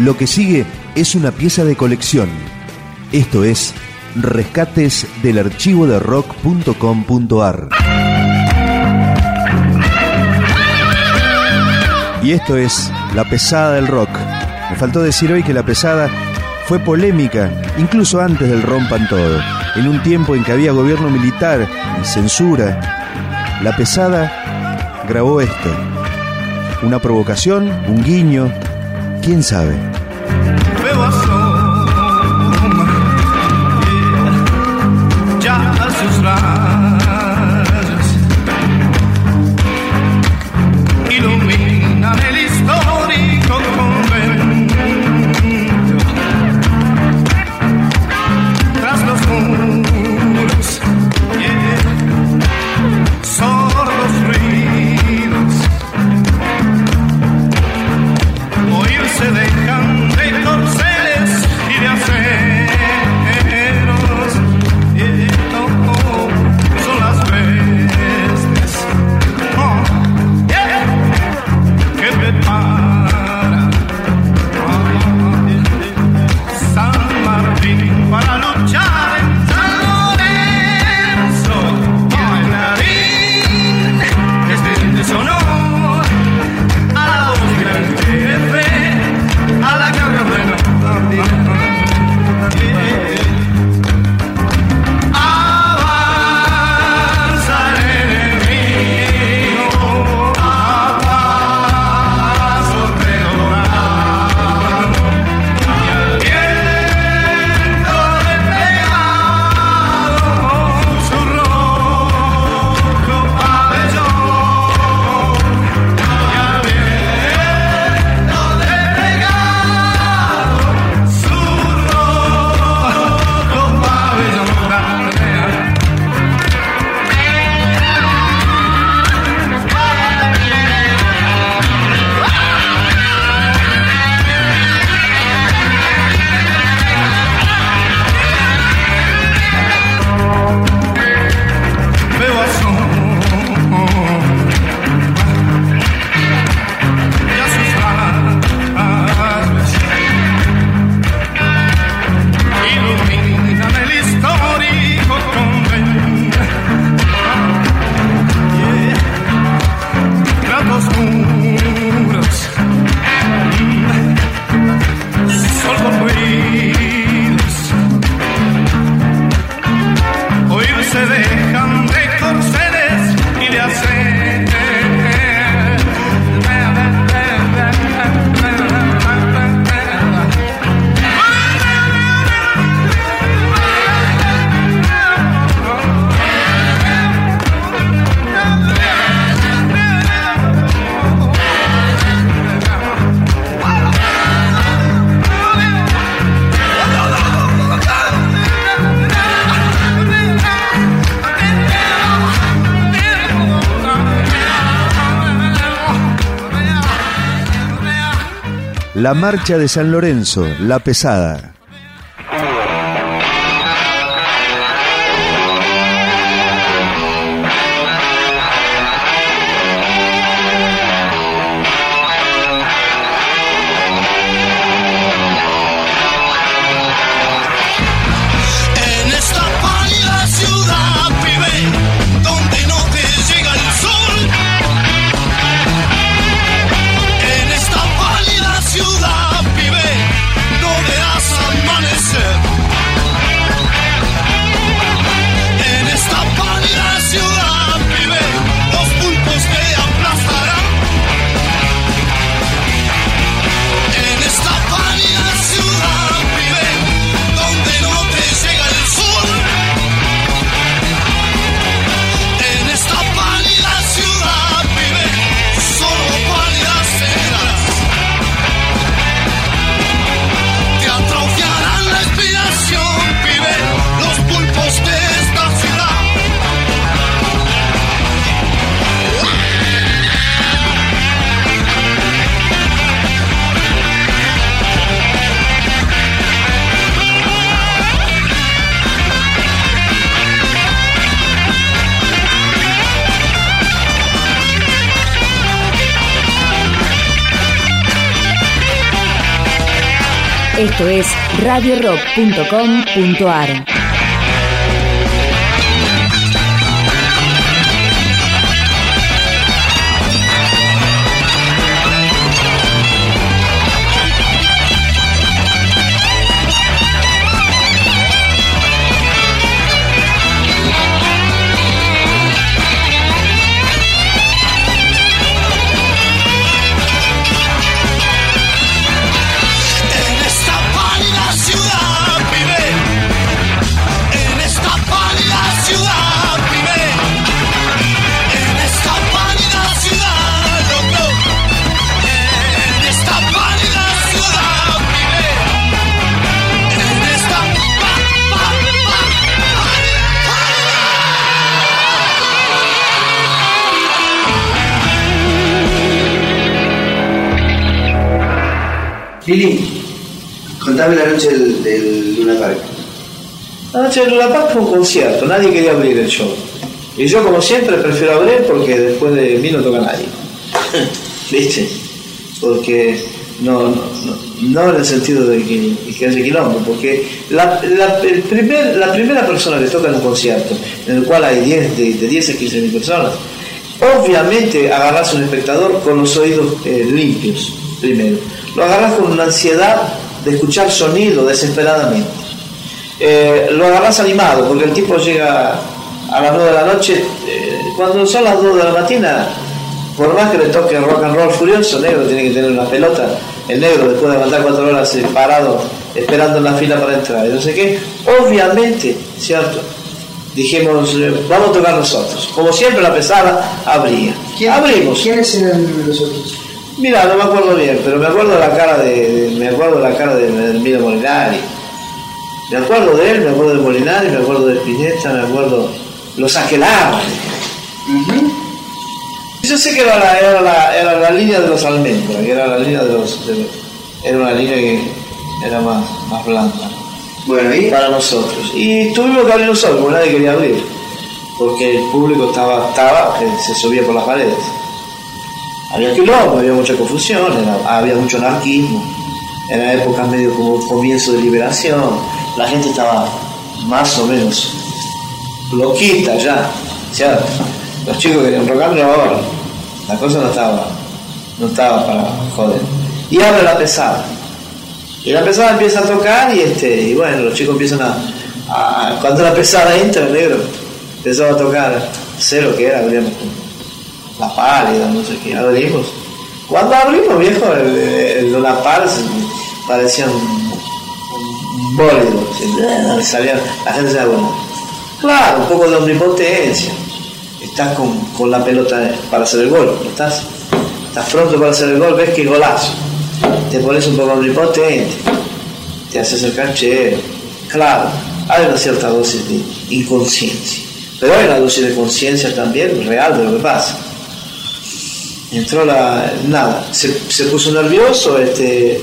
Lo que sigue es una pieza de colección. Esto es Rescates del archivo de rock.com.ar. Y esto es La pesada del rock. Me faltó decir hoy que La pesada fue polémica, incluso antes del rompan todo, en un tiempo en que había gobierno militar y censura. La pesada grabó esto. Una provocación, un guiño, quién sabe. La Marcha de San Lorenzo, La Pesada. Esto es radiorock.com.ar. Lili, contame la noche del, Luna Park. La noche del Luna Park fue un concierto, nadie quería abrir el show. Y yo, como siempre, prefiero abrir porque después de mí no toca nadie. ¿Viste? Porque no, no, no, en el sentido de que, que haya quilombo, porque la, el primer, la primera persona que toca en un concierto, en el cual hay 10, de, 10 a 15 mil personas, obviamente agarras un espectador con los oídos eh, limpios, primero lo agarras con una ansiedad de escuchar sonido desesperadamente. Eh, lo agarras animado, porque el tipo llega a las 9 de la noche, eh, cuando son las 2 de la mañana, por más que le toque rock and roll furioso, negro tiene que tener una pelota, el negro después de aguantar 4 horas eh, parado esperando en la fila para entrar, y no sé qué, obviamente, ¿cierto? Dijimos, vamos a tocar nosotros. Como siempre la pesada abría. Abrimos. ¿Quiénes eran los otros? Mira, no me acuerdo bien, pero me acuerdo la cara de, me acuerdo la cara de, de Molinari. Me acuerdo de él, me acuerdo de Molinari, me acuerdo de Spinetta, me acuerdo los aquelares. Yo sé que era la, era la, era la línea de los almendras, que era la línea de los, era una línea que era más, más blanda. Bueno, ¿y? Para nosotros. Y tuvimos que abrir nosotros, porque nadie quería abrir. Porque el público estaba, estaba, que se subía por las paredes había quilombo, había mucha confusión, había mucho anarquismo, era época medio como comienzo de liberación, la gente estaba más o menos loquita ya, ¿cierto? Los chicos querían rock and roll, la cosa no estaba, no estaba para joder. Y abre la pesada. Y la pesada empieza a tocar y este, y bueno, los chicos empiezan a, cuando la pesada entra, el negro, empezaba a tocar, cero que era, digamos, la pálida, no sé qué, abrimos. Cuando abrimos, viejo, el, el, el parecía un, bólido, salía, la gente se bueno. Claro, un poco de omnipotencia. Estás con, con, la pelota para hacer el gol, estás, estás pronto para hacer el gol, ves que golazo. Te pones un poco omnipotente, te haces el canchero. Claro, hay una cierta dosis de inconsciencia, pero hay una dosis de conciencia también real de lo que pasa entró la. nada, se, se puso nervioso, este.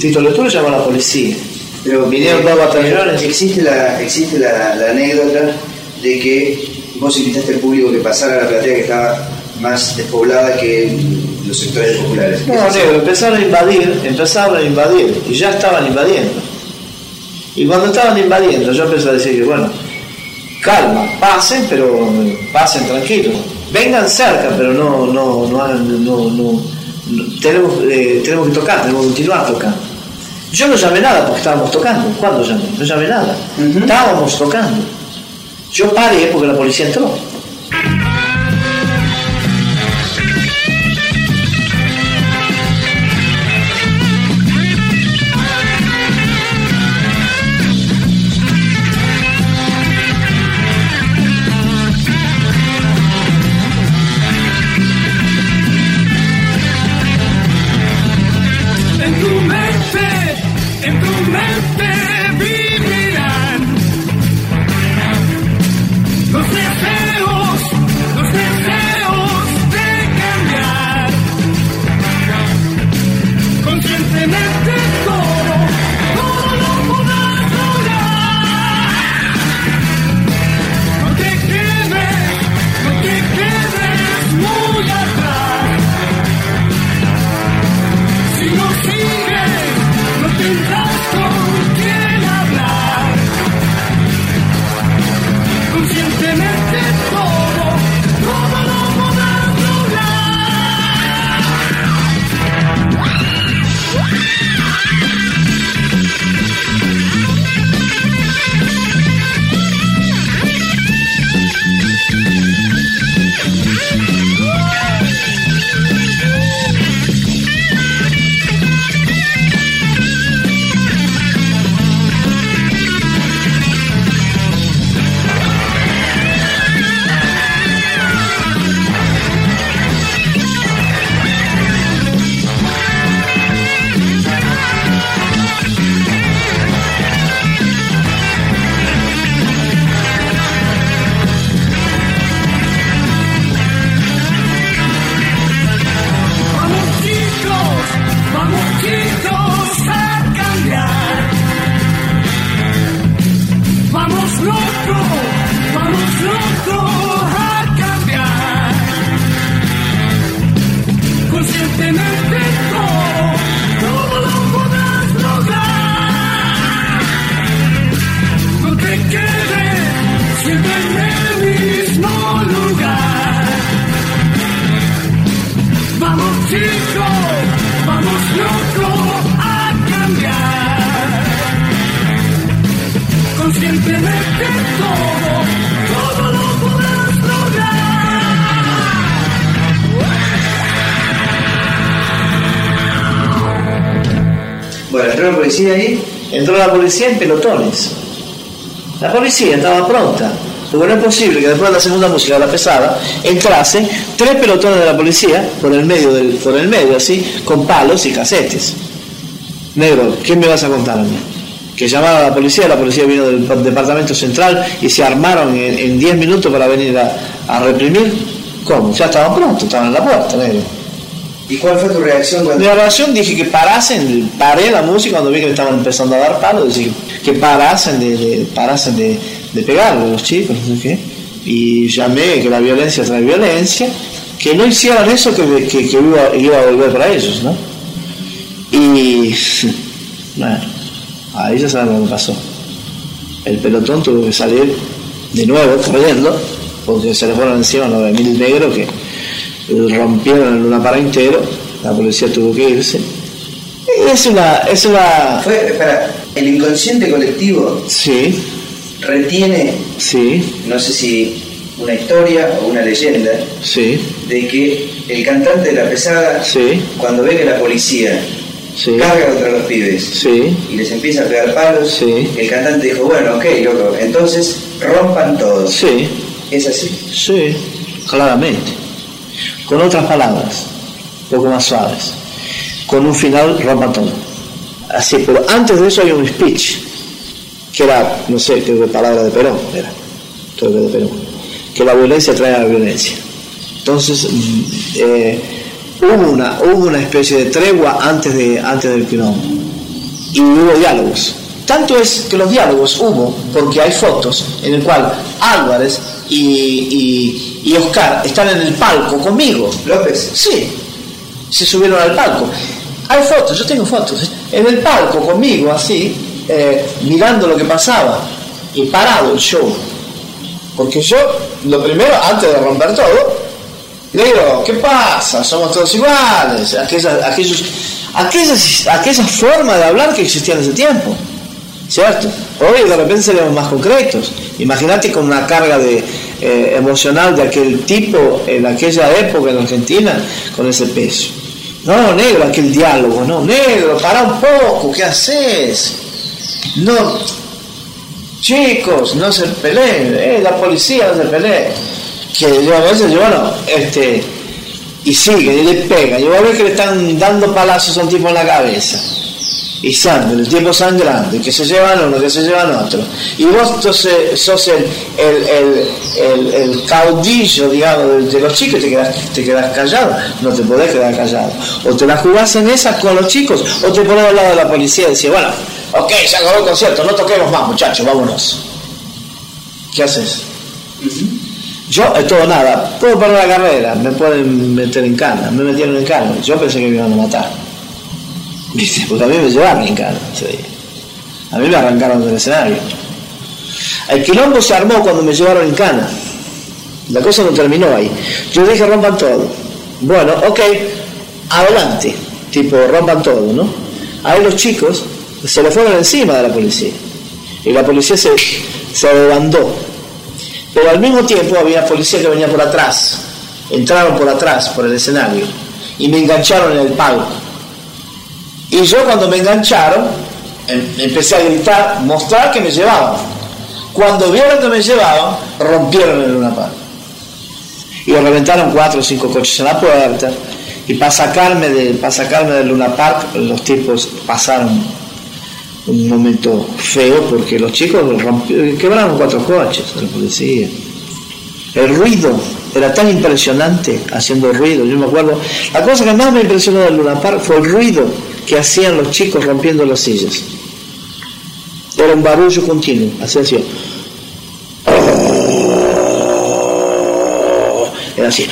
Tito Lectura llamó a la policía. Pero vinieron dos batallones. Existe la, existe la, la, anécdota de que vos invitaste al público que pasara a la platea que estaba más despoblada que los sectores populares. No, no, empezaron a invadir, empezaron a invadir, y ya estaban invadiendo. Y cuando estaban invadiendo, yo empecé a decir que, bueno, calma, pasen, pero pasen tranquilos vengan cerca, pero no, no, no, no, no tenemos, eh, tenemos que tocar, tenemos que continuar tocando. Yo no llamé nada porque estábamos tocando. ¿Cuándo llamé? No llamé nada. Estábamos tocando. Yo paré porque la policía entró. Conscientemente todo, todo lo podrás lograr. Bueno, entró la policía ahí. Entró la policía en pelotones. La policía estaba pronta. Porque no es posible que después de la segunda música, la pesada, entrase tres pelotones de la policía por el medio, del, por el medio así, con palos y casetes. Negro, ¿qué me vas a contar? Que llamaron a la policía, la policía vino del departamento central y se armaron en en 10 minutos para venir a, a reprimir. ¿Cómo? Ya estaban prontos, estaban en la puerta, negro. ¿Y cuál fue tu reacción cuando.? Mi oración dije que parasen, paré la música cuando vi que me estaban empezando a dar palos, dije que parasen de, de- parasen de, de los chicos, no sé qué. Y llamé que la violencia trae violencia, que no hicieran eso que, que, iba, iba a volver para ellos, ¿no? Y bueno, ahí ya saben lo que pasó. El pelotón tuvo que salir de nuevo corriendo, porque se le fueron encima los de mil negros que rompieron el Luna para entero, la policía tuvo que irse. Y es una, es una, Fue, espera, el inconsciente colectivo sí, retiene, sí, no sé si una historia o una leyenda, sí, de que el cantante de la pesada, sí, cuando ve que la policía sí, carga contra los pibes sí, y les empieza a pegar palos, Sí. el cantante dijo, bueno, ok, loco, entonces rompan todos. sí, ¿Es así? sí, claramente. Con otras palabras, un poco más suaves, con un final todo. Así, pero antes de eso hay un speech, que era, no sé, creo que palabra de Perón, era, creo que de Perón, que la violencia trae a la violencia. Entonces, mm, eh, hubo, una, hubo una especie de tregua antes, de, antes del quilombo y hubo diálogos. Tanto es que los diálogos hubo porque hay fotos en el cual Álvarez y, y, y Oscar están en el palco conmigo. López, Sí, se subieron al palco. Hay fotos, yo tengo fotos. En el palco conmigo, así, eh, mirando lo que pasaba y parado el show. Porque yo, lo primero, antes de romper todo, le digo, ¿qué pasa? Somos todos iguales. Aquellas, aquellos, aquellas, aquellas formas de hablar que existían en ese tiempo. ¿Cierto? Hoy de repente seremos más concretos. Imagínate con una carga de, eh, emocional de aquel tipo en aquella época en Argentina con ese peso. No, negro, aquel diálogo, no, negro, para un poco, ¿qué haces? No, chicos, no se peleen, eh, la policía no se pelee. Que yo a veces, yo, bueno, este, y siguen y le pegan. Yo a ver que le están dando palazos a un tipo en la cabeza. Y sangre, el tipo sangrando, y que se llevan uno, que se llevan otro. Y vos entonces sos el, el, el, el, el caudillo, digamos, de, de los chicos y te quedas, te quedas callado. No te podés quedar callado. O te la jugás en esa con los chicos, o te pones al lado de la policía y decís, bueno, ok, se acabó el concierto, no toquemos más, muchachos, vámonos. ¿Qué haces? Yo, es todo nada, puedo perder la carrera, me pueden meter en cana, me metieron en cana, yo pensé que me iban a matar. ¿Viste? Porque a mí me llevaron cana ese. A mí me arrancaron del escenario. El quilombo se armó cuando me llevaron en cana. La cosa no terminó ahí. Yo dije rompan todo. Bueno, ok, adelante. Tipo, rompan todo, ¿no? Ahí los chicos se le fueron encima de la policía. Y la policía se, se desbandó. Pero al mismo tiempo había policía que venía por atrás. Entraron por atrás, por el escenario. Y me engancharon en el palco. Y yo cuando me engancharon, em- empecé a gritar, mostrar que me llevaban. Cuando vieron que me llevaban, rompieron el Luna Park. Y reventaron cuatro o cinco coches en la puerta. Y para sacarme, de, para sacarme del Luna Park, los tipos pasaron un momento feo porque los chicos rompieron, quebraron cuatro coches la policía. El ruido era tan impresionante haciendo ruido. Yo me acuerdo, la cosa que más me impresionó del Luna Park fue el ruido que hacían los chicos rompiendo las sillas. Era un barullo continuo, así hacía. Era así.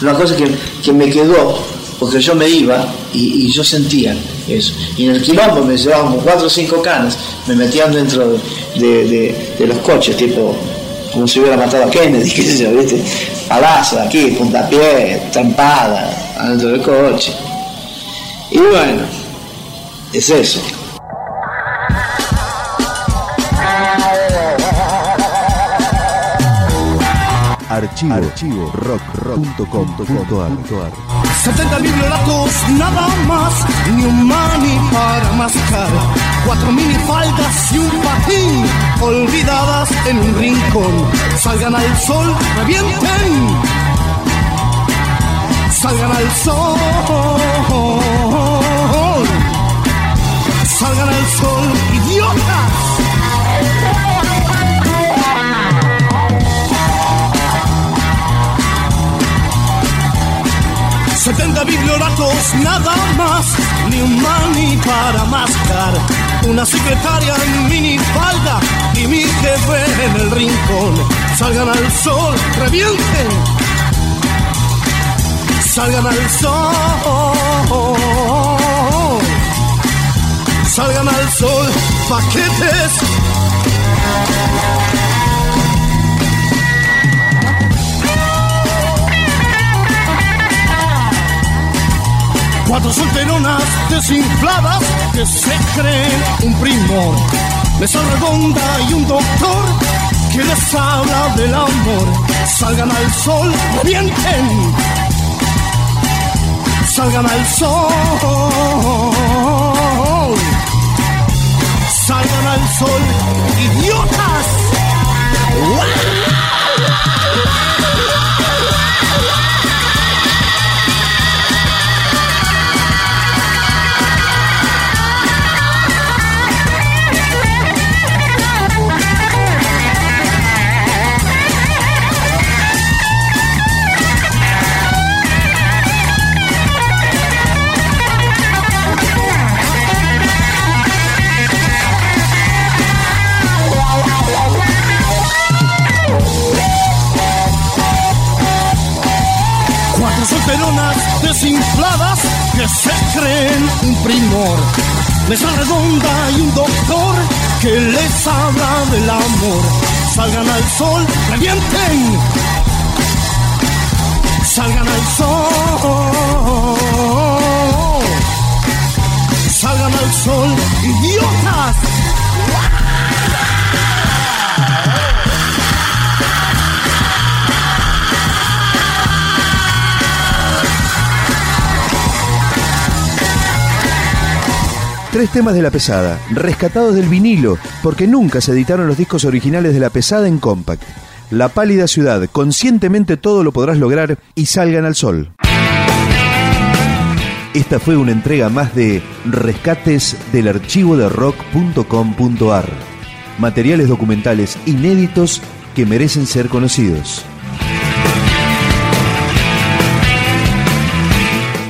Una cosa que, que me quedó, porque yo me iba y, y yo sentía eso. Y en el quilombo me llevaban como cuatro o cinco canas, me metían dentro de, de- los coches, tipo como si hubiera matado a Kennedy, qué sé yo, ¿viste? Palazo aquí, puntapié, trampada, adentro del coche. Y bueno, es eso. Archivo, Archivo rock, rock.com.ar 70 bibliolatos, nada más, ni un mani para mascar. Cuatro minifaldas y un patín, olvidadas en un rincón. Salgan al sol, revienten. Salgan al sol. Salgan al sol, idiotas. 70 biblioratos, nada más, ni un mani para mascar. Una secretaria en minifalda y mi jefe en el rincón. Salgan al sol, revienten. Salgan al sol. Salgan al sol, paquetes. Cuatro solteronas desinfladas que se creen un primor. Mesa redonda y un doctor que les habla del amor. Salgan al sol, revienten. Salgan al sol. Salgan al sol, idiotas. Cuatro Mesa redonda y un doctor que les habla del amor. Salgan al sol, revienten. Salgan al sol. Salgan al sol, idiotas. Tres temas de La Pesada, rescatados del vinilo, porque nunca se editaron los discos originales de La Pesada en compact. La pálida ciudad, conscientemente todo lo podrás lograr y salgan al sol. Esta fue una entrega más de Rescates del archivo de rock.com.ar. Materiales documentales inéditos que merecen ser conocidos.